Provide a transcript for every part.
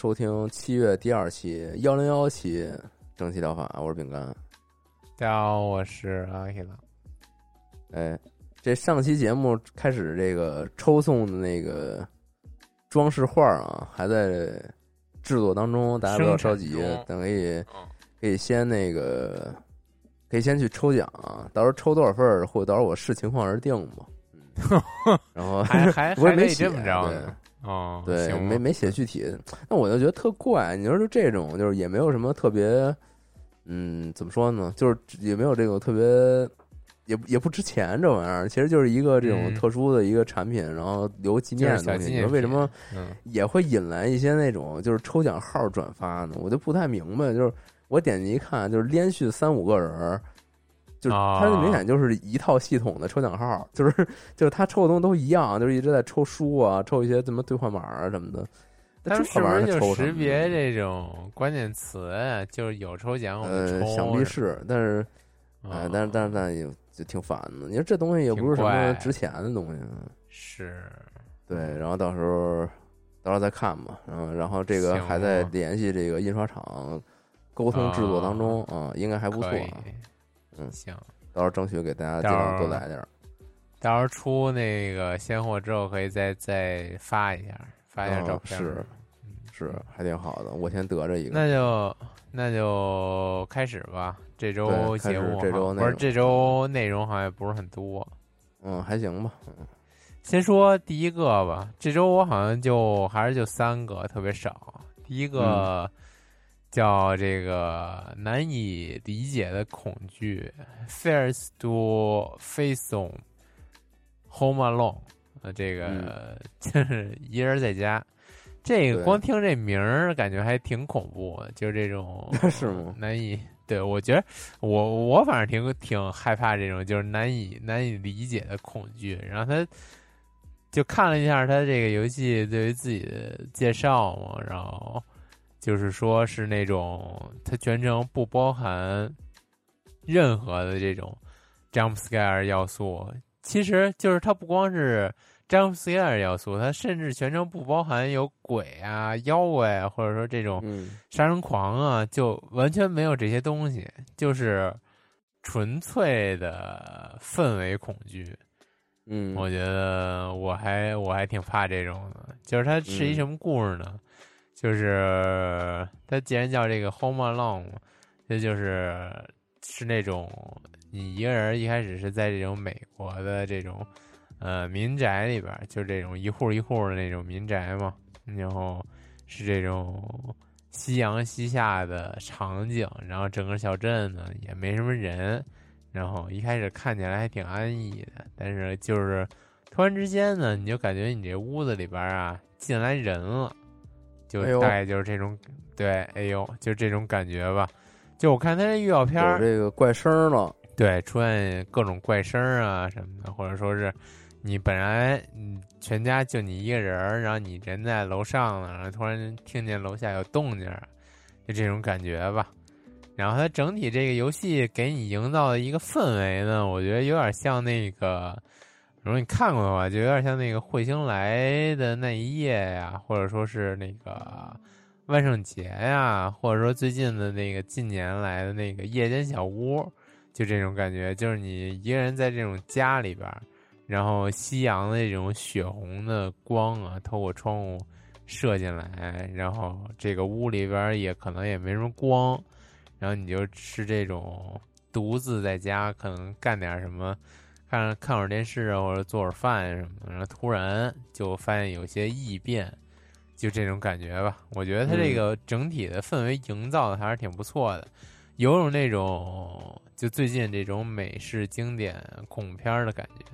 收听七月第二期幺零幺期蒸汽疗法，我是饼干。大家好，我是阿 K 了。哎，这上期节目开始这个抽送的那个装饰画啊，还在制作当中，大家不要着急等可以嗯可以先那个可以先去抽奖啊，到时候抽多少份儿，或者到时候我视情况而定吧。嗯，然后还还我也没写还可以这么着呢。哦，对，没没写具体，那我就觉得特怪。你说就这种，就是也没有什么特别，嗯，怎么说呢？就是也没有这个特别，也也不值钱这玩意儿，其实就是一个这种嗯特殊的一个产品，然后留纪念的东西。你说为什么嗯也会引来一些那种就是抽奖号转发呢？我就不太明白。就是我点进一看，就是连续三五个人儿。就是啊它这明显就是一套系统的抽奖号，就是就是他抽的东西都一样，就是一直在抽书啊，抽一些什么兑换码啊什么的。那他们是不是就识别这种关键词啊？就是有抽奖我们呃，想必是，但是但是但是但是也就挺烦的。你说这东西也不是什么值钱的东西，是对。然后到时候到时候再看吧。然后然后这个还在联系这个印刷厂沟通制作当中啊、应该还不错。嗯行。到时候争取给大家尽量候多来点儿。到时候出那个现货之后，可以再再发一下，发一下哦照片。是是还挺好的，我先得着一个。那就那就开始吧。这周节目不是这周内容好像也不是很多。嗯，还行吧。先说第一个吧，这周我好像就还是就三个，特别少。第一嗯个叫这个难以理解的恐惧，Fears to Face on Home Alone，呃，这个、就是一人在家。这个光听这名儿，感觉还挺恐怖的，就是这种 是吗难以对我觉得我我反正挺挺害怕这种就是难以难以理解的恐惧。然后他就看了一下他这个游戏对于自己的介绍嘛，然后就是说是那种它全程不包含任何的这种 jump scare 要素，其实就是它不光是 jump scare 要素，它甚至全程不包含有鬼啊、妖怪啊，或者说这种嗯杀人狂啊，就完全没有这些东西，就是纯粹的氛围恐惧。嗯，我觉得我还我还挺怕这种的，就是它是一嗯什么故事呢？就是它既然叫这个 Home Alone，这就是是那种你一个人一开始是在这种美国的这种呃民宅里边，就这种一户一户的那种民宅嘛，然后是这种夕阳西下的场景，然后整个小镇呢也没什么人，然后一开始看起来还挺安逸的，但是就是突然之间呢，你就感觉你这屋子里边啊进来人了，就大概就是这种，对，哎呦，就这种感觉吧。就我看他这预告片儿，这个怪声儿了。对，出现各种怪声儿啊什么的，或者说是你本来嗯全家就你一个人儿，然后你人在楼上呢，然后突然听见楼下有动静儿，就这种感觉吧。然后它整体这个游戏给你营造的一个氛围呢，我觉得有点像那个，如果你看过的话，就有点像那个彗星来的那一夜呀，或者说是那个万圣节呀，或者说最近的那个近年来的那个夜间小屋，就这种感觉，就是你一个人在这种家里边，然后夕阳的这种血红的光啊，透过窗户射进来，然后这个屋里边也可能也没什么光，然后你就是这种独自在家，可能干点什么，看看会儿电视啊，或者做会儿饭什么的，然后突然就发现有些异变，就这种感觉吧。我觉得它这个整体的氛围营造的还是挺不错的，有种那种就最近这种美式经典恐怖片儿的感觉。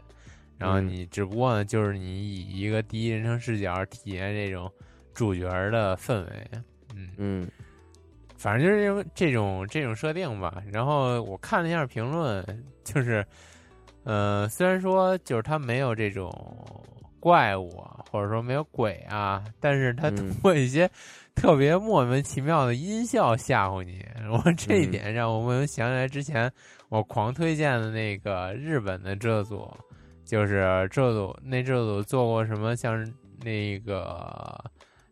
然后你只不过呢，就是你以一个第一人称视角体验这种主角的氛围，嗯嗯反正就是这种这种这种设定吧。然后我看了一下评论，就是，呃，虽然说就是它没有这种怪物啊，或者说没有鬼啊，但是它嗯通过一些特别莫名其妙的音效吓唬你。我这一点让我们想起来之前我狂推荐的那个日本的制作组，就是制作组那制作组做过什么像那个。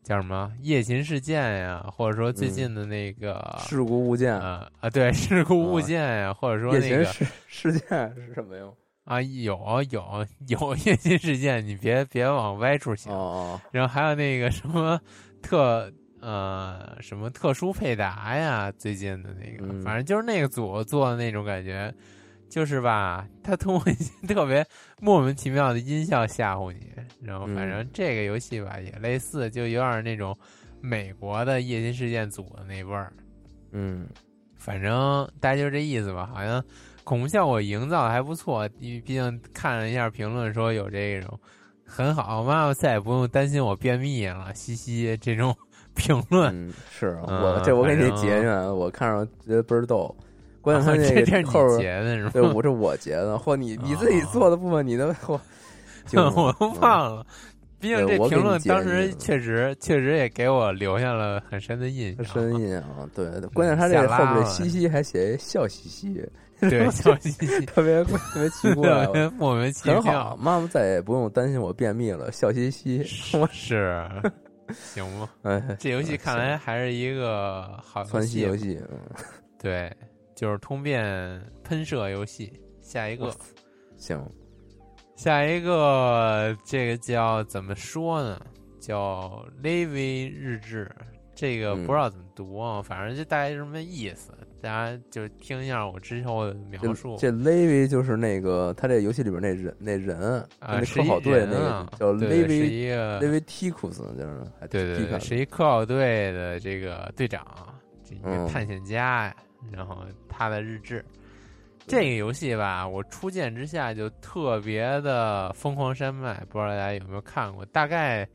叫什么夜勤事件呀，或者说最近的那个、事故物件，啊啊，对，事故物件呀，或者说那个事事件是什么呀？啊，有有有 夜勤事件，你别别往歪处想。哦然后还有那个什么特呃什么特殊配搭呀，最近的那个，嗯反正就是那个组做的那种感觉，就是吧，他通过一些特别莫名其妙的音效吓唬你，然后反正这个游戏吧也类似，就有点那种美国的夜勤事件组的那味儿。嗯反正大家就是这意思吧，好像恐怖效果营造的还不错，因为毕竟看了一下评论说有这种很好，妈妈再也不用担心我便秘了，嘻嘻这种 评论。嗯，是嗯我这我给你截下来，我看着觉得倍儿逗。关键他这这是你截的是吗？对，我这我截的，或，你你自己做的部分，你都嚯，惊了 我都忘了。毕竟这评论当时确实确实也给我留下了很深的印象。深印象。对，关键他这个后边这拉了嘻嘻还写笑嘻嘻，对，笑嘻嘻，特别特别奇怪莫名其很好妙，。妈妈再也不用担心我便秘了，笑嘻嘻。我是，行吗。哎，这游戏看来还是一个好游戏游戏。嗯 对，就是通便喷射游戏。下一个，行，下一个，这个叫怎么说呢？叫 Levi 日志。这个嗯不知道怎么读啊，反正就大概就什么意思，大家就听一下我之后的描述。这 Levi 就是那个他这游戏里边那人那人，啊，科考队那叫对对是 Levi 一个 Levi Ticus，就是对对对，是一科考队的这个队长，这一个嗯探险家呀。然后他的日志，这个游戏吧，我初见之下就特别的疯狂山脉，不知道大家有没有看过？大概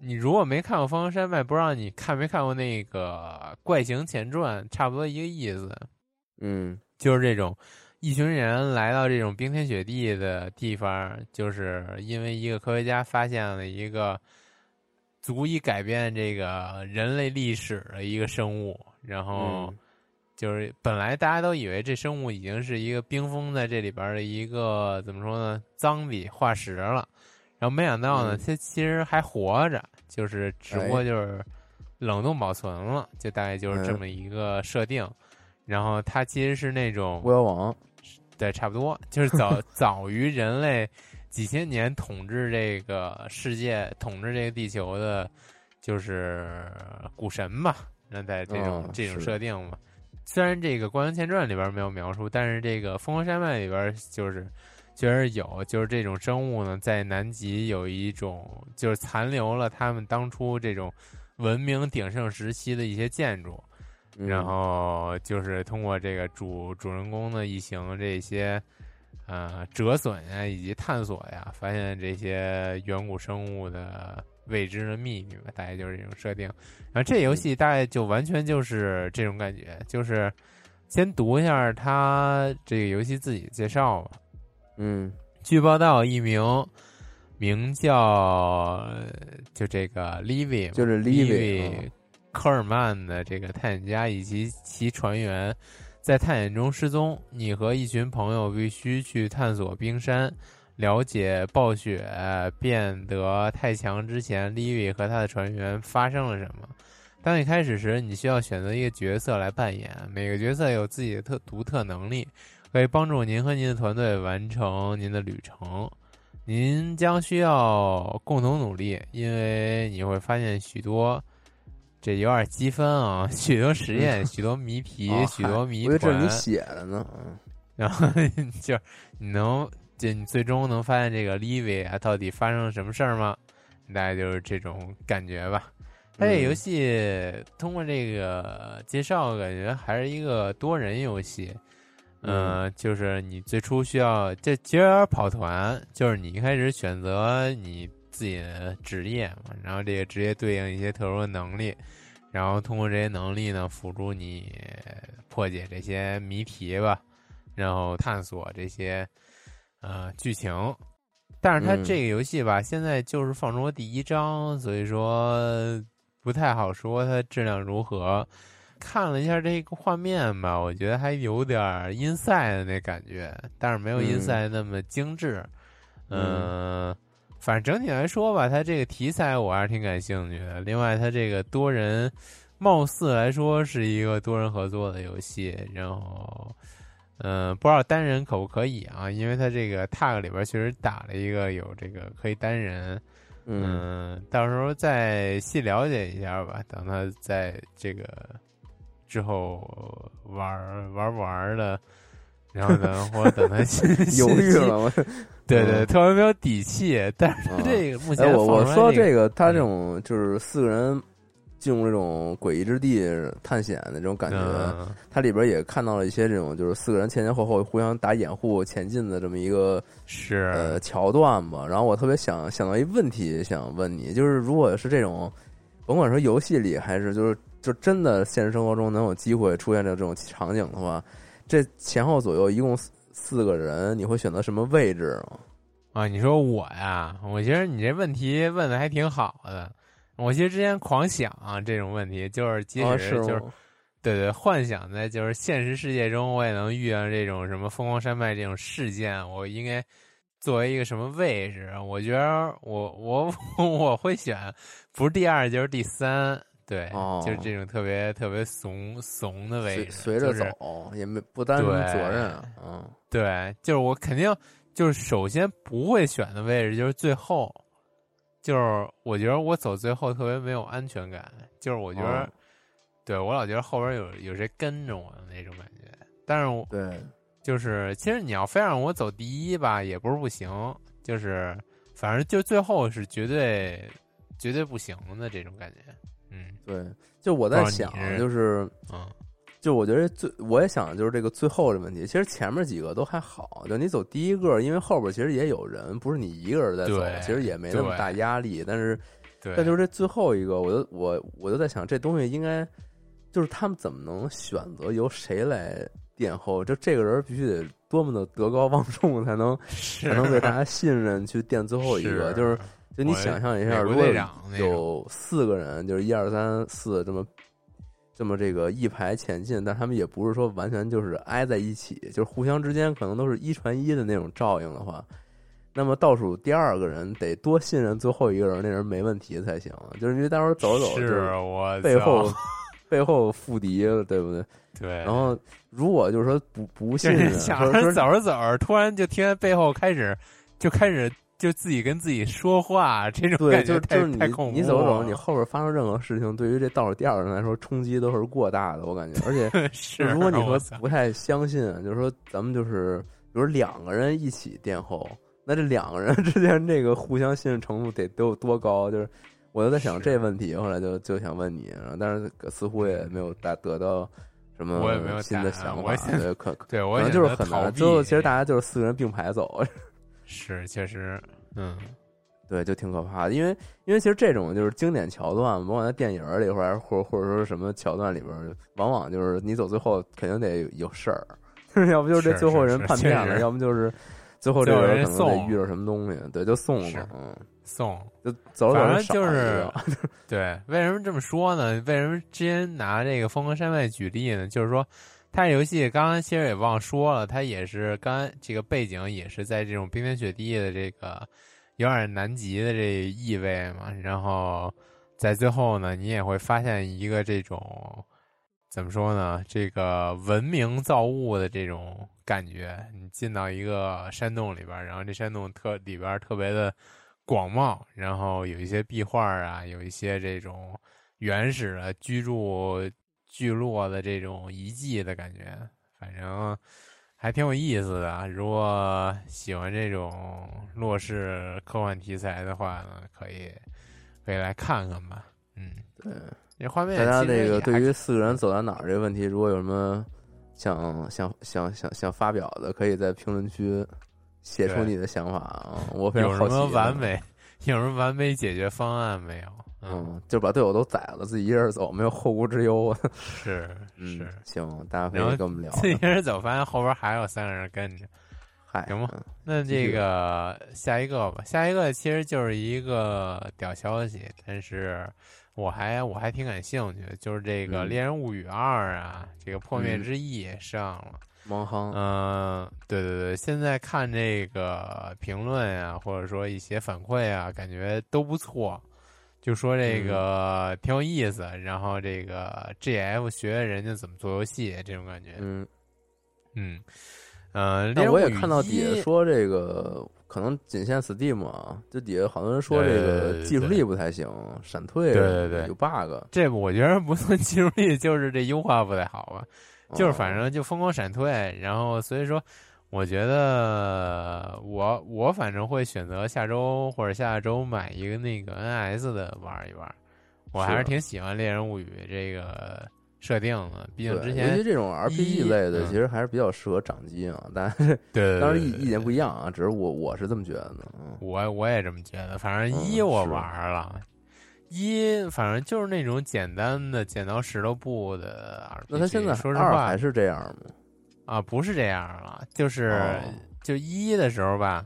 你如果没看过疯狂山脉，不知道你看没看过那个《怪形前传》，差不多一个意思。嗯就是这种一群人来到这种冰天雪地的地方，就是因为一个科学家发现了一个足以改变这个人类历史的一个生物，然后嗯就是本来大家都以为这生物已经是一个冰封在这里边的一个怎么说呢，脏笔化石了，然后没想到呢，嗯它其实还活着，就是只不过哎就是冷冻保存了，就大概就是这嗯么一个设定。然后它其实是那种巫妖王，对，差不多就是早 早于人类几千年统治这个世界、统治这个地球的，就是古神吧。那在这种、哦这种设定嘛，虽然这个《光阳前传》里边没有描述，但是这个《疯狂山脉》里边就是确实有，就是这种生物呢，在南极有一种就是残留了他们当初这种文明鼎盛时期的一些建筑。嗯然后就是通过这个主主人公的一行这些呃折损呀以及探索呀，发现这些远古生物的未知的秘密吧，大概就是这种设定。然后这游戏大概就完全就是这种感觉，就是先读一下它这个游戏自己介绍吧。嗯。据报道，一名名叫就这个 Livy，就是嗯。科尔曼的这个探险家以及其船员在探险中失踪，你和一群朋友必须去探索冰山，了解暴雪变得太强之前，Livy 和他的船员发生了什么。当你开始时，你需要选择一个角色来扮演，每个角色有自己的特独特能力可以帮助您和您的团队完成您的旅程。您将需要共同努力，因为你会发现许多，这有点积分啊，许多实验，许多谜题，哦许多谜团你。写的呢。嗯然后 就是你能，就你最终能发现这个 Livy 啊，到底发生了什么事儿吗？大概就是这种感觉吧。它这游戏通过这个介绍，感觉还是一个多人游戏。嗯、就是你最初需要，这其实跑团，就是你一开始选择你自己的职业嘛，然后这个职业对应一些特殊的能力，然后通过这些能力呢，辅助你破解这些谜题吧，然后探索这些呃剧情。但是它嗯这个游戏吧，现在就是放出了第一章，所以说不太好说它质量如何。看了一下这个画面吧，我觉得还有点 inside 的那感觉，但是没有嗯 inside 那么精致。嗯嗯，反正整体来说吧，它这个题材我还是挺感兴趣的。另外，它这个多人，貌似来说是一个多人合作的游戏，然后，嗯，不知道单人可不可以啊？因为它这个 tag 里边确实打了一个有这个可以单人，嗯嗯，到时候再细了解一下吧。等他在这个之后玩儿玩儿玩儿的，然后呢，或者等他犹豫了，我 对对，嗯特别没有底气。但是这个目前哎，我我说这个，他这种就是四个人进入这种诡异之地探险的这种感觉，嗯它里边也看到了一些这种就是四个人前前后后互相打掩护前进的这么一个是呃桥段吧。然后我特别想想到一问题，想问你，就是如果是这种，甭管说游戏里还是就是就真的现实生活中能有机会出现的这种场景的话，这前后左右一共四四个人，你会选择什么位置吗？啊，你说我呀，我觉得你这问题问的还挺好的。我其实之前狂想、啊、这种问题，就是即啊，使是就是吗？对对，幻想在就是现实世界中，我也能遇到这种什么疯狂山脉这种事件，我应该作为一个什么位置？我觉得我我 我会选不是第二就是第三，对，哦就是这种特别特别怂怂的位置，随随着就是走，也没不担什么责任啊。嗯对，就是我肯定就是首先不会选的位置就是最后，就是我觉得我走最后特别没有安全感，就是我觉得，哦对我老觉得后边有有谁跟着我的那种感觉。但是我对，就是其实你要非让我走第一吧，也不是不行，就是反正就最后是绝对绝对不行的这种感觉。嗯对，就我在想就是嗯就我觉得最我也想就是这个最后的问题，其实前面几个都还好，就你走第一个，因为后边其实也有人，不是你一个人在走，其实也没那么大压力。但是对，但就是这最后一个，我就我我就在想，这东西应该就是他们怎么能选择由谁来殿后？就这个人必须得多么的德高望重，才能才能被大家信任去垫最后一个，就是就你想象一下，如果有四个人，就是一二三四这么这么这个一排前进，但他们也不是说完全就是挨在一起，就是互相之间可能都是一传一的那种照应的话，那么倒数第二个人得多信任最后一个人，那人没问题才行。就是因为待会儿走走是我背后背后负敌了，对不对？对，然后如果就是说不不信任，想着走着走着，突然就听见背后开始就开始就自己跟自己说话，这种对，感觉太就就是你太恐怖你走着走着，你后边发生任何事情，对于这倒数第二个人来说，冲击都是过大的，我感觉。而且，是如果你说不太相信，就是说咱们就是，比如两个人一起垫后，那这两个人 之间这个互相信任程度得得有多高？就是我就在想这问题，后来就就想问你，然后但是似乎也没有达得到什么我也没有新的想法，对，可可对我可能就是很难。最后其实大家就是四个人并排走，是确实，嗯，对，就挺可怕的，因为因为其实这种就是经典桥段，甭管在电影里，或者或者或者说什么桥段里边，往往就是你走最后肯定得有事儿，要不就是这最后人叛变了，要不就是最后这个人可能得送遇到什么东西，对，就送是嘛，嗯，送。就走反正就是 对，为什么这么说呢？为什么之前拿这个《疯狂山脉》举例呢？就是说，它这游戏刚刚其实也忘说了，它也是刚这个背景也是在这种冰天雪地的这个有点南极的这意味嘛。然后在最后呢，你也会发现一个这种怎么说呢？这个文明造物的这种感觉。你进到一个山洞里边，然后这山洞特里边特别的广袤，然后有一些壁画啊，有一些这种原始的居住聚落的这种遗迹的感觉，反正还挺有意思的。如果喜欢这种洛氏科幻题材的话呢，可以可以来看看吧。嗯，对，这画面大家那个对于四个人走到哪儿这个问题，如果有什么想想想想想发表的，可以在评论区写出你的想法啊！我非常有好奇。什么完？美 有什么完美解决方案没有？嗯，就把队友都宰了，自己一人走，没有后顾之忧。是 嗯是，，行，大家可以跟我们聊。自己一人走，发现后边还有三个人跟着。嗨，行吧嗯那这个下一个吧，下一个其实就是一个屌消息，但是我还我还挺感兴趣的，就是这个《嗯猎人物语二》啊，这个《破灭嗯之翼》上了。嗯、对对对，现在看这个评论啊，或者说一些反馈啊，感觉都不错，就说这个挺有意思，然后这个 GF 学人家怎么做游戏这种感觉，嗯，嗯，呃，但我也看到底下说这个可能仅限 Steam 啊，就底下好多人说这个技术力不太行，闪退对对对有 bug，这我觉得不算技术力，就是这优化不太好吧。就是反哦正就疯狂闪退，然后所以说，我觉得我我反正会选择下周或者下周买一个那个 NS 的玩一玩，我还是是挺喜欢《猎人物语》这个设定的，毕竟之前其这种 RPG 类的，嗯其实还是比较适合掌机啊。但是对当然意意见不。一样啊，只是我我是这么觉得的。嗯，我我也这么觉得，反正嗯一我玩了，一反正就是那种简单的剪刀石头布的 RPG。那他现在说实话还是这样吗？啊，不是这样了，就是、哦就一的时候吧，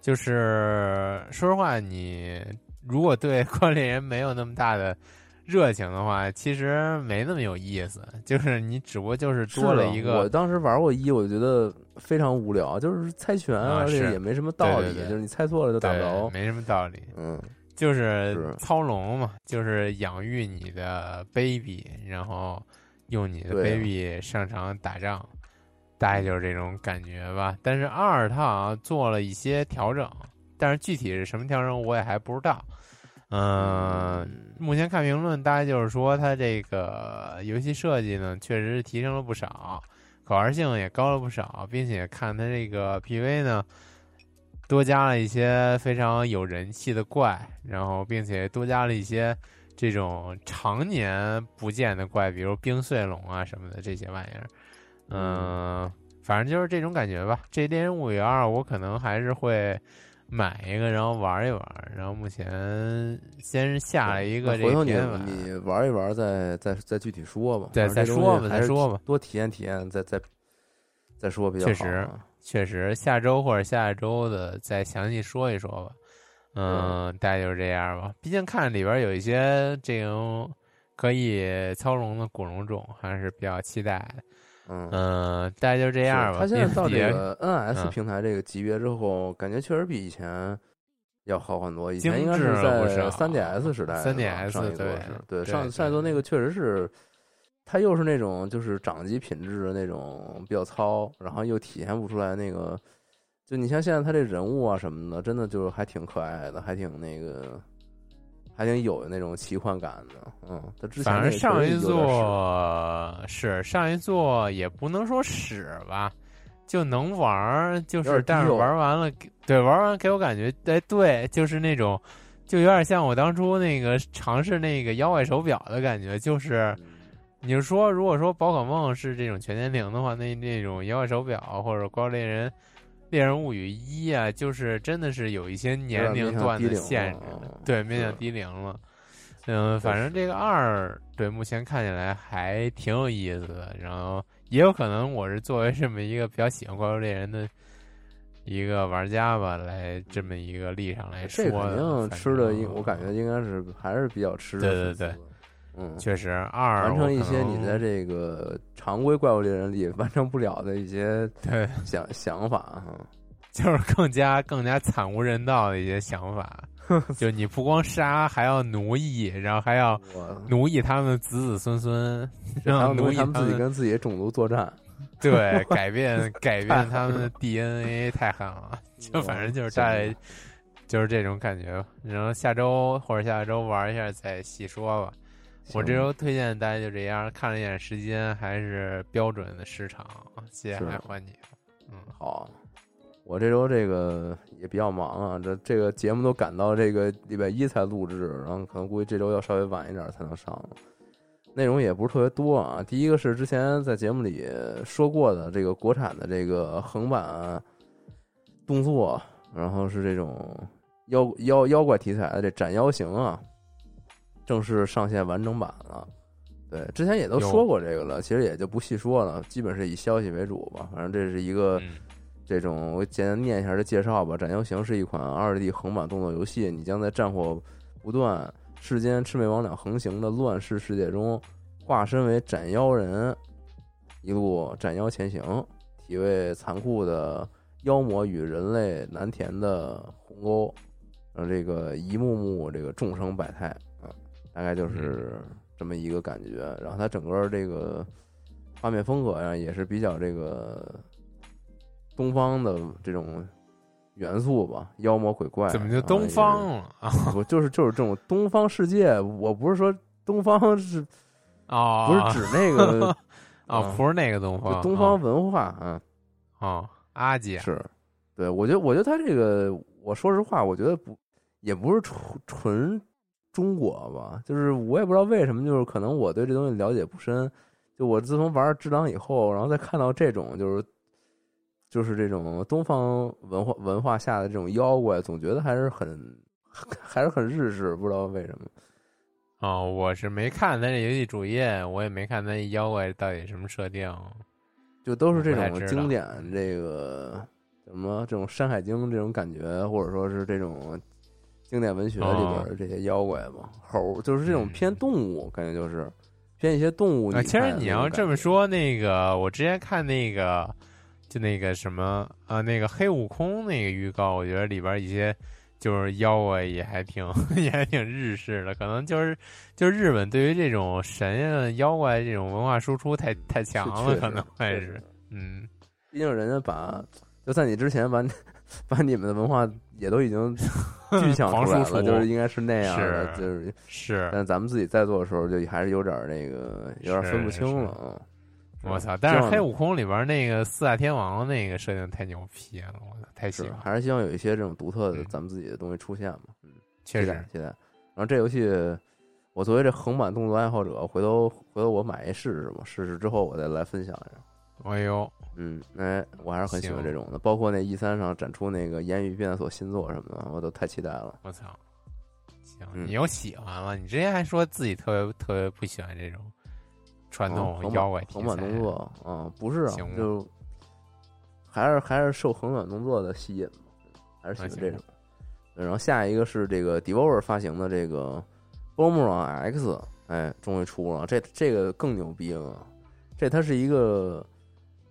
就是说实话，你如果对《关联人》没有那么大的热情的话，其实没那么有意思。就是你只不过就是多了一是啊我，当时玩过一，我觉得非常无聊，就是猜拳，啊而且也没什么道理，对对对就是你猜错了就打不，着。没什么道理。嗯，就是是操龙嘛，就是养育你的 baby，然后用你的 baby 上场打仗，大概就是这种感觉吧。但是二它好像做了一些调整，但是具体是什么调整我也还不知道。嗯，目前看评论，大概就是说它这个游戏设计呢，确实是提升了不少，可玩性也高了不少，并且看它这个 PV 呢，多加了一些非常有人气的怪，然后并且多加了一些这种常年不见的怪，比如冰碎龙啊什么的这些玩意儿。嗯，反正就是这种感觉吧。这《猎人物语二》我可能还是会买一个，然后玩一玩。然后目前先是下了一个回头你你玩一玩再，再再具体说吧。再再说吧再说吧多体验体验，再再再说比较好确实啊。确实，下周或者下周的再详细说一说吧。嗯，大概就是这样吧。毕竟看里边有一些这种可以操龙的古龙种，还是比较期待的。嗯，嗯，大概就这样吧。他现在到这个 NS 嗯平台这个级别之后，感觉确实比以前要好很多。以前应该是在三 DS 时代的吧，3DS 上一座对是对对上上一座那个确实是，它又是那种就是掌机品质的那种比较糙，然后又体现不出来那个，就你像现在他这人物啊什么的，真的就是还挺可爱的，还挺那个。还挺有那种奇幻感的，嗯，他之前反正上一座是上一座也不能说屎吧，就能玩，就是但是玩完了，对玩完给我感觉，哎，对，就是那种，就有点像我当初那个尝试那个妖怪手表的感觉，就是你就说，如果说宝可梦是这种全年龄的话，那那种妖怪手表或者怪物猎人。猎人物语一啊，就是真的是有一些年龄段的限制对，面向低龄了。嗯，反正这个二对目前看起来还挺有意思的，然后也有可能我是作为这么一个比较喜欢怪物猎人的一个玩家吧，来这么一个立场来。这肯定吃的应，我感觉应该是还是比较吃的对对对嗯，确实二完成一些你能在这个常规怪物猎人里 完成不了的一些对，想 想法哈。就是更加更加惨无人道的一些想法，就你不光杀，还要奴役，然后还要奴役他们子子孙孙，然后奴役他们自己跟自己的种族作战，对，改变改变他们的 DNA 太狠了，就反正就是大概就是这种感觉吧。然后下周或者下周玩一下再细说吧。我这周推荐大家就这样，看了一眼时间，还是标准的时长。接下来换你，嗯，好。我这周这个也比较忙啊，这这个节目都赶到这个礼拜一才录制，然后可能估计这周要稍微晚一点才能上了。内容也不是特别多啊。第一个是之前在节目里说过的这个国产的这个横版动作，然后是这种妖妖妖怪题材的这斩妖行啊，正式上线完整版了。对，之前也都说过这个了，其实也就不细说了，基本是以消息为主吧。反正这是一个。这种我简单念一下这介绍吧，《斩妖行》是一款二 D 横版动作游戏，你将在战火不断、世间魑魅魍魉横行的乱世世界中，化身为斩妖人，一路斩妖前行，体味残酷的妖魔与人类难填的鸿沟，让这个一幕幕这个众生百态啊，大概就是这么一个感觉。然后它整个这个画面风格呀，也是比较这个。东方的这种元素吧，妖魔鬼怪，怎么就东方了啊？不就是就是这种东方世界？我不是说东方是啊，不是指那个啊，不是那个东方，东方文化啊啊，阿姐是，对我觉得，我觉得他这个，我说实话，我觉得不也不是纯纯中国吧，就是我也不知道为什么，就是可能我对这东西了解不深，就我自从玩《智囊》以后，然后再看到这种就是。就是这种东方文化文化下的这种妖怪，总觉得还是很还是很日式，不知道为什么。哦，我是没看他这游戏主页，我也没看他妖怪到底什么设定，就都是这种经典这个什么这种《山海经》这种感觉，或者说是这种经典文学里边这些妖怪嘛，猴就是这种偏动物，感觉就是偏一些动物。其实你要这么说，那个我之前看那个。就那个什么啊，那个黑悟空那个预告，我觉得里边一些就是妖怪也还挺 也还挺日式的，可能就是就是日本对于这种神啊妖怪这种文化输出太太强了，可能会是嗯，毕竟人家把就在你之前把把你们的文化也都已经具象 出来了，就是应该是那样的，就是是，但咱们自己在做的时候就还是有点那个有点分不清了啊。我操！但是黑悟空里边那个四大天王那个设定太牛批了，我操，太喜欢。还是希望有一些这种独特的咱们自己的东西出现嘛。嗯，确实期待。然后这游戏，我作为这横版动作爱好者，回头回头我买一试试吧。试试之后我再来分享一下。哎呦，嗯，哎，我还是很喜欢这种的。包括那 E 三上展出那个《言语变所》新作什么的，我都太期待了。我操！行，你又喜欢了？你之前还说自己特别特别不喜欢这种。传统妖怪横版动作啊，不是啊，就还是还是受横版动作的吸引嘛，还是喜欢这种。然后下一个是这个 Devolver 发行的这个《Boomerang X》，哎，终于出了，这这个更牛逼了。这它是一个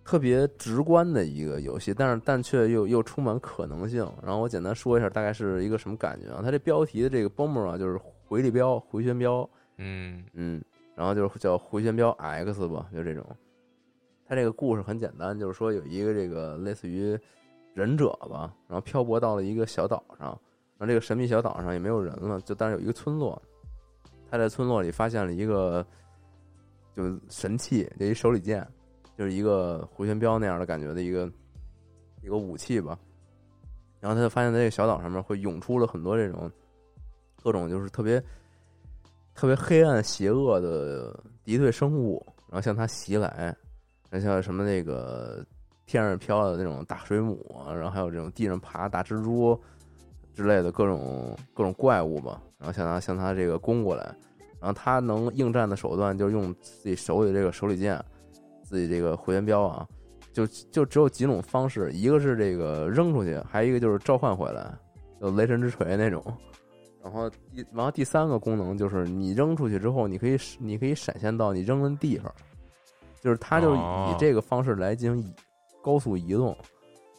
特别直观的一个游戏，但是但却又又充满可能性。然后我简单说一下，大概是一个什么感觉啊？它这标题的这个 Boomerang 就是回力镖、回旋镖。嗯嗯。然后就是叫回旋镖 X 吧，就这种。它这个故事很简单，就是说有一个这个类似于忍者吧，然后漂泊到了一个小岛上，然后这个神秘小岛上也没有人了，就但是有一个村落。他在村落里发现了一个就神器，就一手里剑，就是一个回旋镖那样的感觉的一个一个武器吧。然后他就发现，在这个小岛上面会涌出了很多这种各种就是特别。特别黑暗、邪恶的敌对生物，然后向他袭来，像什么那个天上飘的那种大水母，然后还有这种地上爬大蜘蛛之类的各种各种怪物吧，然后向他向他这个攻过来，然后他能应战的手段就是用自己手里这个手里剑，自己这个回旋镖啊，就就只有几种方式，一个是这个扔出去，还有一个就是召唤回来，就雷神之锤那种。然后第，然后第三个功能就是你扔出去之后，你可以你可以闪现到你扔的地方，就是它就以这个方式来进行高速移动，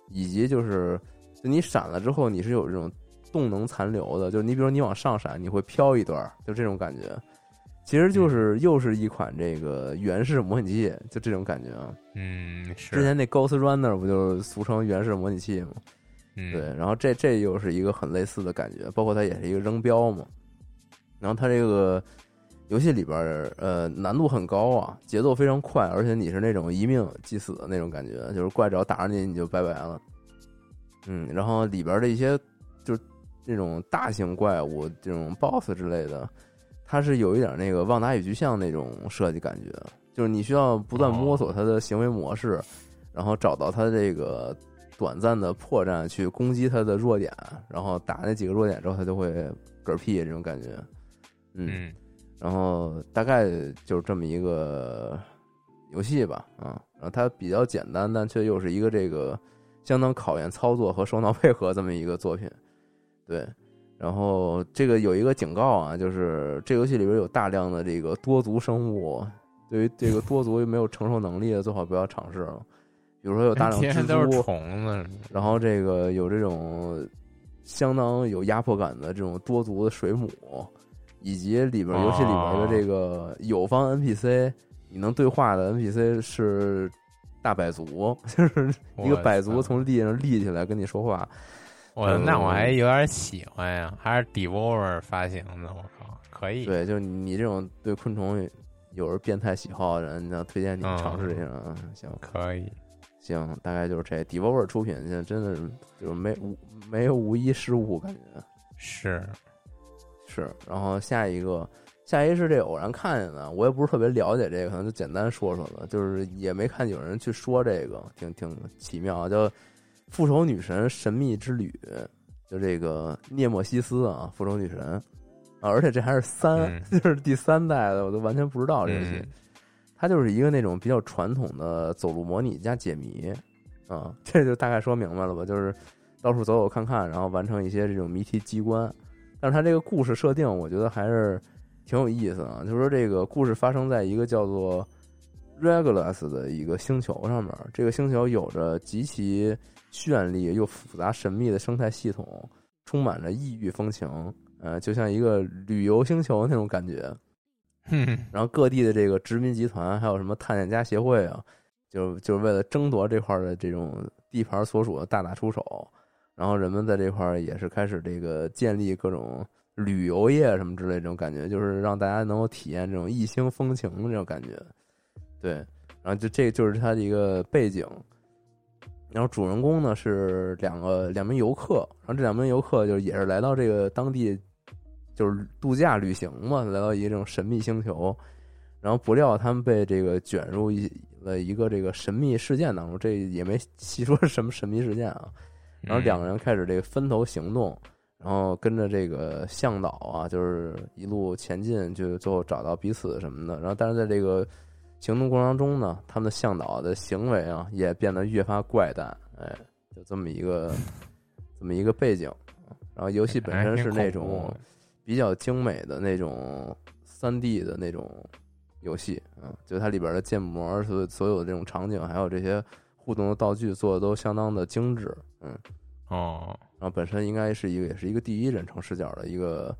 以及就是就你闪了之后，你是有这种动能残留的，就是你比如你往上闪，你会飘一段，就这种感觉。其实就是又是一款这个原式模拟器，就这种感觉啊。嗯，是之前那 Ghost Runner 不就是俗称原式模拟器吗？嗯对，然后这这又是一个很类似的感觉，包括它也是一个扔标嘛。然后它这个游戏里边儿，呃，难度很高啊，节奏非常快，而且你是那种一命即死的那种感觉，就是怪只要打上你你就拜拜了。嗯，然后里边的一些就是这种大型怪物，这种 BOSS 之类的，它是有一点那个旺达与巨像那种设计感觉，就是你需要不断摸索它的行为模式，然后找到它这个短暂的破绽去攻击它的弱点，然后打那几个弱点之后，它就会嗝屁这种感觉。嗯，嗯然后大概就是这么一个游戏吧，啊，然后它比较简单，但却又是一个这个相当考验操作和手脑配合这么一个作品，对。然后这个有一个警告啊，就是这游戏里边有大量的这个多足生物，对于这个多族没有承受能力的，最好不要尝试了。比如说有大量天蜘蛛天都是，虫子，然后这个有这种相当有压迫感的这种多足的水母，以及里边游戏里边的这个友方 NPC，你能对话的 NPC 是大百足，就是一个百足从地上立起来跟你说话。我嗯那我还有点喜欢呀，还是 Devolver 发行的，我靠，可以。对，就是你这种对昆虫有着变态喜好的人，那推荐你嗯尝试一下啊。行可以。行，大概就是这 Devolver 出品，现在真的是就是没无没有无一失误，感觉。是，是，然后下一个，下一个是这偶然看见的，我也不是特别了解这个，可能就简单说说了，就是也没看有人去说这个，挺挺奇妙，叫《复仇女神神秘之旅》，就这个涅墨西斯啊，复仇女神啊，而且这还是三，嗯 就是第三代的，我都完全不知道这游戏。嗯它就是一个那种比较传统的走路模拟加解谜，啊，这就大概说明白了吧？就是到处走走看看，然后完成一些这种谜题机关。但是它这个故事设定，我觉得还是挺有意思的。就是说，这个故事发生在一个叫做 Regulus 的一个星球上面，这个星球有着极其绚丽又复杂神秘的生态系统，充满着异域风情，呃，就像一个旅游星球那种感觉。哼，然后各地的这个殖民集团，还有什么探险家协会啊，就就是为了争夺这块的这种地盘所属的大打出手。然后人们在这块儿也是开始这个建立各种旅游业什么之类这种感觉，就是让大家能够体验这种异星风情的这种感觉。对，然后就这就是它的一个背景。然后主人公呢是两个两名游客，然后这两名游客就是也是来到这个当地就是度假旅行嘛，来到一个这种神秘星球，然后不料他们被这个卷入一了一个这个神秘事件当中，这也没 细说是什么神秘事件啊。然后两个人开始这个分头行动，然后跟着这个向导啊，就是一路前进，就最后找到彼此什么的。然后但是在这个行动过程中呢，他们的向导的行为啊也变得越发怪诞，哎，就这么一个这么一个背景。然后游戏本身是那种。比较精美的那种三 D 的那种游戏，嗯，就它里边的建模，所所有的这种场景，还有这些互动的道具做的都相当的精致，嗯，哦，然后本身应该是一个也是一个第一人称视角的一个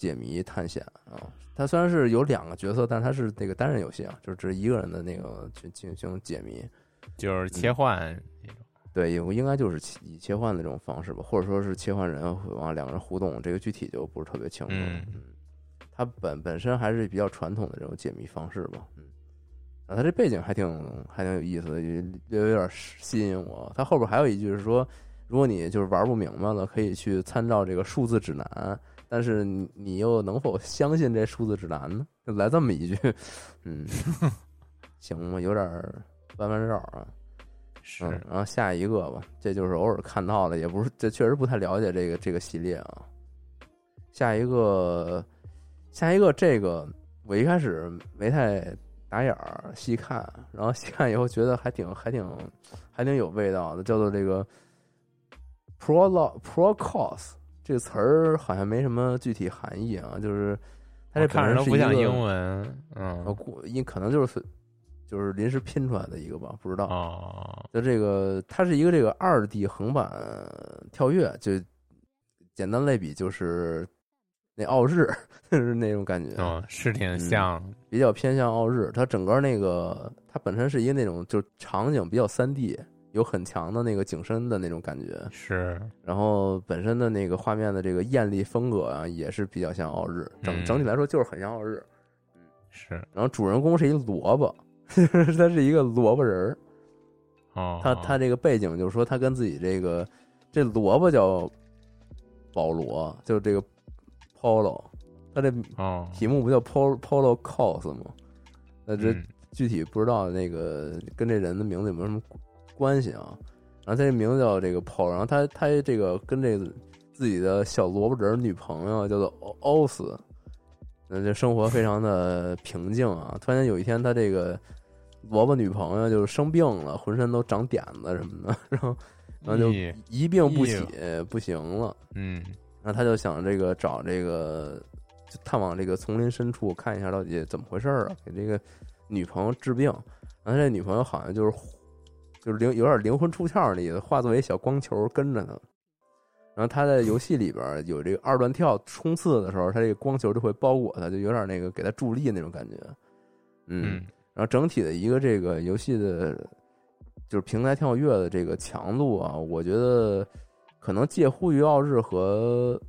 解谜探险啊。它虽然是有两个角色，但它是那个单人游戏啊，就是只是一个人的那个去进行解谜。就是切换那种。对，有应该就是以切换的这种方式吧，或者说是切换人往两个人互动，这个具体就不是特别清楚了。嗯嗯，它本本身还是比较传统的这种解谜方式吧。嗯，啊，它这背景还挺还挺有意思的，有略有点吸引我。它后边还有一句是说，如果你就是玩不明白了，可以去参照这个数字指南，但是你你又能否相信这数字指南呢？就来这么一句，嗯，行吧，有点弯弯绕啊。是，嗯，然后下一个吧，这就是偶尔看到的，也不是，这确实不太了解这个这个系列啊。下一个，下一个，这个我一开始没太打眼儿细看，然后细看以后觉得还挺还挺还挺有味道的，叫做这个 pro pro cos 这个词儿好像没什么具体含义啊，就是它这看着都不像英文。呃，嗯，估因可能就是就是临时拼出来的一个吧，不知道。哦，就这个，它是一个这个二 D 横版跳跃，就简单类比就是那奥日，就是那种感觉。嗯，是挺像，比较偏向奥日。它整个那个，它本身是一个那种，就是场景比较三 D，有很强的那个景深的那种感觉。是，然后本身的那个画面的这个艳丽风格啊，也是比较像奥日。整整体来说就是很像奥日。嗯，是。然后主人公是一萝卜，他是一个萝卜人儿。哦。他他这个背景就是说，他跟自己这个这萝卜叫保罗，就是这个。Polo，他这题目不叫 Polo Polo Cos 吗？那这具体不知道那个跟这人的名字有没有什么关系啊？然后他这名字叫这个 Polo，然后他他这个跟这个自己的小萝卜人女朋友叫做奥斯，那这生活非常的平静啊。突然间有一天，他这个萝卜女朋友就生病了，浑身都长点子什么的，然后然后就一病不起，不行了。嗯。然后他就想这个找这个，探望这个丛林深处看一下到底怎么回事儿啊，给这个女朋友治病。然后这女朋友好像就是就是灵有点灵魂出窍的意思，化作一小光球跟着他。然后他在游戏里边有这个二段跳冲刺的时候，他这个光球就会包裹他，就有点那个给他助力那种感觉。嗯，然后整体的一个这个游戏的，就是平台跳跃的这个强度啊，我觉得。可能介乎于奥日和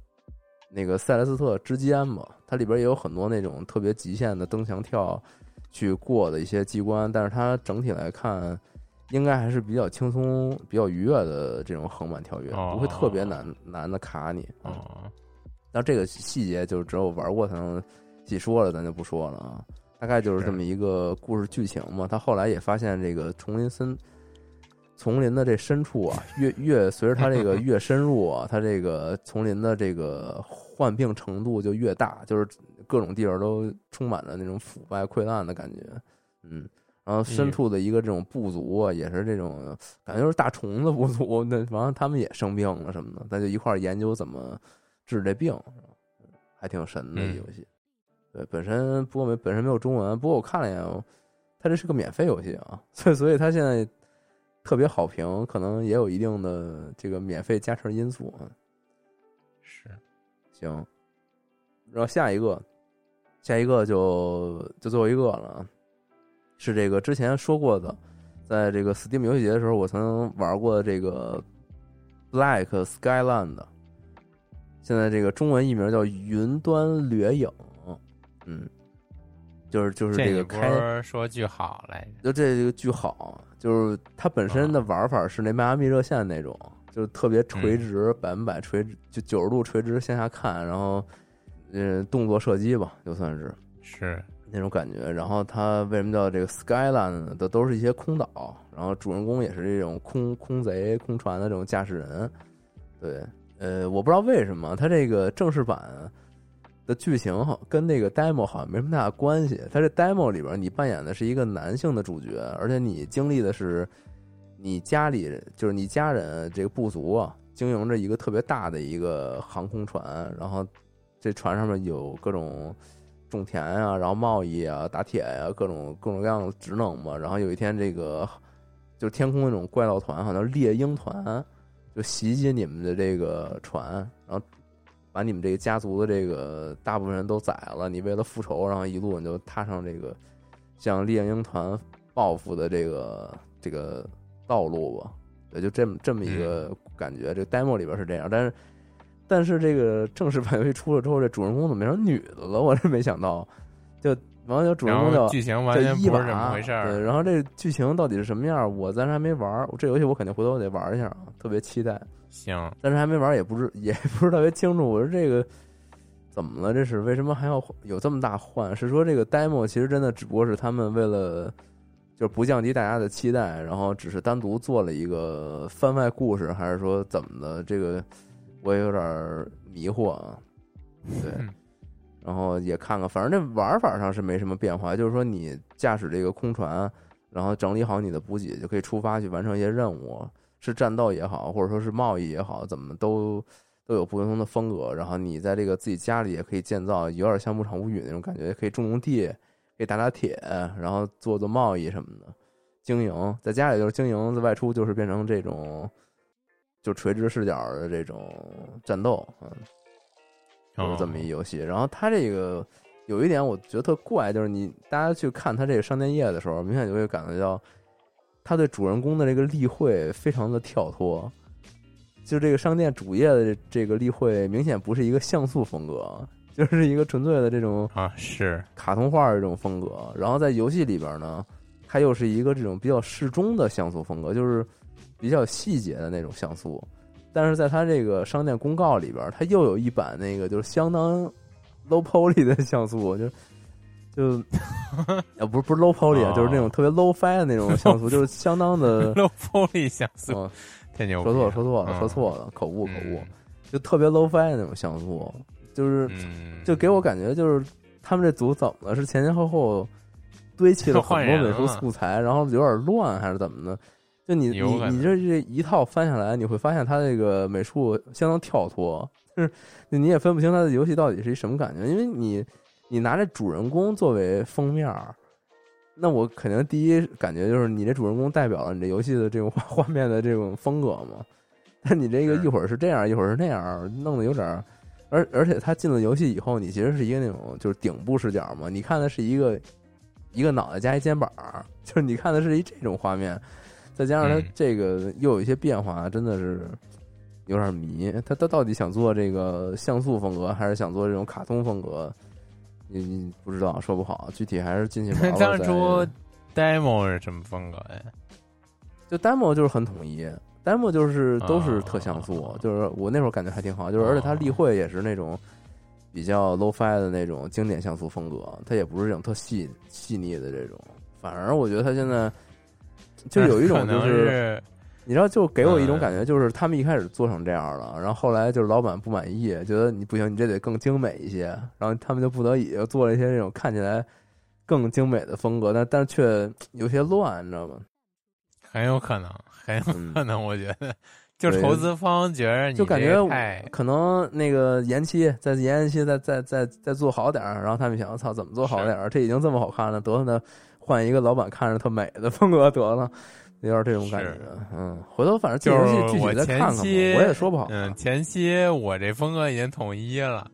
那个塞莱斯特之间吧，它里边也有很多那种特别极限的蹬墙跳去过的一些机关，但是它整体来看应该还是比较轻松、比较愉悦的这种横版跳跃，不会特别难难的卡你。哦，那这个细节就只有玩过才能细说了，咱就不说了啊。大概就是这么一个故事剧情嘛。他后来也发现这个丛林森。丛林的这深处啊，越越随着他这个越深入啊，他这个丛林的这个患病程度就越大，就是各种地方都充满了那种腐败溃烂的感觉，嗯，然后深处的一个这种部族啊，也是这种感觉，就是大虫子部族，那完了他们也生病了什么的，咱就一块儿研究怎么治这病，还挺神的游戏。对，本身不过没本身没有中文，不过我看了一眼，它这是个免费游戏啊，所以所以它现在。特别好评，可能也有一定的这个免费加成因素啊。是，行，然后下一个，下一个就就最后一个了，是这个之前说过的，在这个 Steam 游戏节的时候，我曾玩过这个 Black Skyland，现在这个中文译名叫云端掠影，嗯。就是就是这个开说句好来着，就这个句好，就是它本身的玩法是那迈阿密热线那种，就是特别垂直，百分百垂直，就九十度垂直向下看，然后嗯，动作射击吧，就算是。是那种感觉。然后它为什么叫这个 Skyland 的都是一些空岛，然后主人公也是这种空空贼、空船的这种驾驶人。对，呃，我不知道为什么它这个正式版。的剧情跟那个 demo 好像没什么大关系。它这 demo 里边，你扮演的是一个男性的主角，而且你经历的是你家里就是你家人这个部族啊，经营着一个特别大的一个航空船，然后这船上面有各种种田啊，然后贸易啊、打铁呀，各种各种各样的职能嘛。然后有一天，这个就是天空那种怪盗团，好像猎鹰团，就袭击你们的这个船，然后。把你们这个家族的这个大部分人都宰了，你为了复仇，然后一路你就踏上这个向猎鹰团报复的这个这个道路吧。也就这么这么一个感觉。这 demo 里边是这样，但是但是这个正式版游戏出了之后，这主人公怎么变成女的了？我是没想到。就完了，主人公叫剧情完全不是这么回事儿。然后这剧情到底是什么样？我暂时还没玩。这游戏我肯定回头得玩一下啊，特别期待。行，但是还没玩，也不是 也不是特别清楚。我说这个怎么了？这是为什么还要有这么大换？是说这个 demo 其实真的只不过是他们为了就是不降低大家的期待，然后只是单独做了一个番外故事，还是说怎么的？这个我也有点迷惑啊。对，然后也看看，反正这玩法上是没什么变化，就是说你驾驶这个空船，然后整理好你的补给，就可以出发去完成一些任务。是战斗也好，或者说是贸易也好，怎么都都有不同的风格。然后你在这个自己家里也可以建造，有点像牧场物语那种感觉，可以种种地，可以打打铁，然后做做贸易什么的，经营。在家里就是经营，在外出就是变成这种就垂直视角的这种战斗。嗯，就是这么一哦游戏。然后它这个有一点我觉得特怪，就是你大家去看它这个商店页的时候，明显就会感觉到它对主人公的这个例会非常的跳脱。就这个商店主页的这这个例会，明显不是一个像素风格，就是一个纯粹的这种啊，是卡通画的这种风格。然后在游戏里边呢，它又是一个这种比较适中的像素风格，就是比较细节的那种像素。但是在它这个商店公告里边，它又有一版那个就是相当 low poly 的像素，就就 啊不是不是 low poly 啊，哦就是那种特别 low fi 的那种像素，就是相当的。low poly 像素，嗯，太牛说错了，说错了，嗯说错了，口误口误，嗯就特别 low fi 的那种像素，就是嗯，就给我感觉就是他们这组怎么了？是前前后后堆砌了很多美术素材，然后有点乱，还是怎么的？就你你你这这一套翻下来，你会发现它这个美术相当跳脱，就是你也分不清它的游戏到底是一什么感觉，因为你你拿这主人公作为封面儿。那我肯定第一感觉就是你这主人公代表了你这游戏的这种画 画面的这种风格嘛，但你这个一会儿是这样，一会儿是那样，弄得有点儿，而而且他进了游戏以后，你其实是一个那种就是顶部视角嘛，你看的是一个一个脑袋加一肩膀儿，就是你看的是一这种画面，再加上它嗯这个又有一些变化，真的是有点迷。他他到底想做这个像素风格，还是想做这种卡通风格？你你不知道，说不好，具体还是进去玩当初 demo 是什么风格呀？就 demo 就是很统一，demo 就是都是特像素，哦就是我那会儿感觉还挺好，就是而且它例会也是那种比较 low fi 的那种经典像素风格，它也不是这种特细细腻的这种，反而我觉得它现在就有一种就是是你知道，就给我一种嗯感觉，就是他们一开始做成这样了，然后后来就是老板不满意，觉得你不行，你这得更精美一些，然后他们就不得已又做了一些这种看起来更精美的风格，但但却有些乱，你知道吗？很有可能，很有嗯可能，我觉得，就投资方觉得你就感觉太可能那个延期，再延延期，再再再再做好点儿，然后他们想，操，怎么做好点儿？这已经这么好看了，得了，那换一个老板看着特美的风格得了，有点这种感觉。嗯，回头反正这就是游戏具体再看看我也说不好。嗯，前期我这风格已经统一了，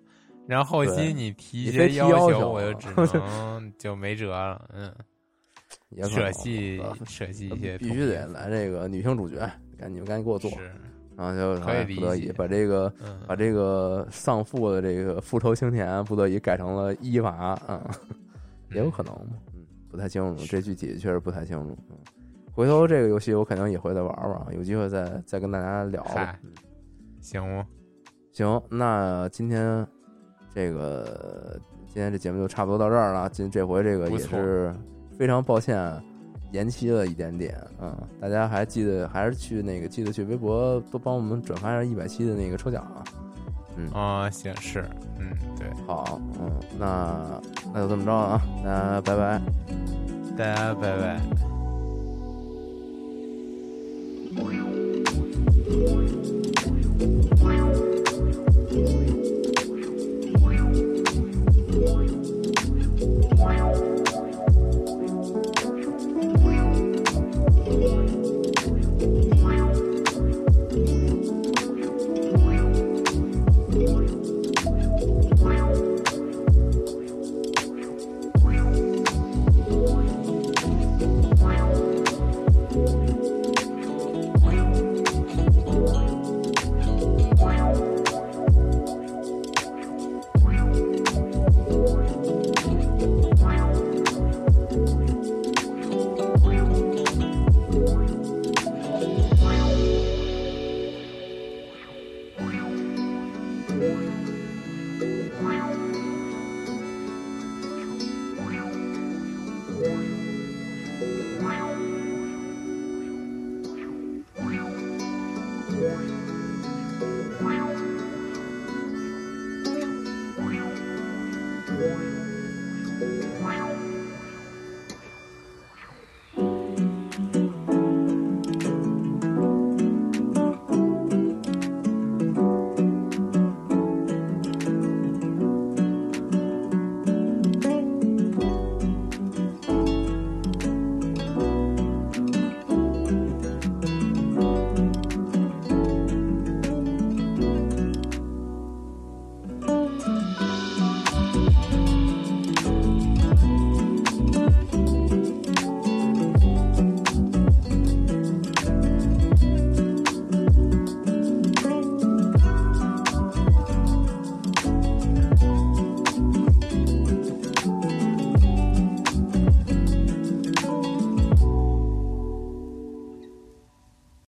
然后后期你提一些要求我就只能就没辙了，嗯，也舍弃呃舍弃一些必须得来这个女性主角，赶紧赶紧给我做，是，然后就可以不得已把这个嗯，把这个丧父的这个复仇青田不得已改成了伊娃啊，也有可能不太清楚，这具体确实不太清楚。嗯，回头这个游戏我肯定也会再玩玩，有机会再再跟大家聊行吗？行，那今天这个今天这节目就差不多到这儿了。今这回这个也是非常抱歉延期了一点点，嗯，大家还记得还是去那个记得去微博多帮我们转发一下一百期的那个抽奖啊。嗯，啊，行是，嗯，对，好，嗯，那那就这么着了啊，那拜拜。大家拜拜。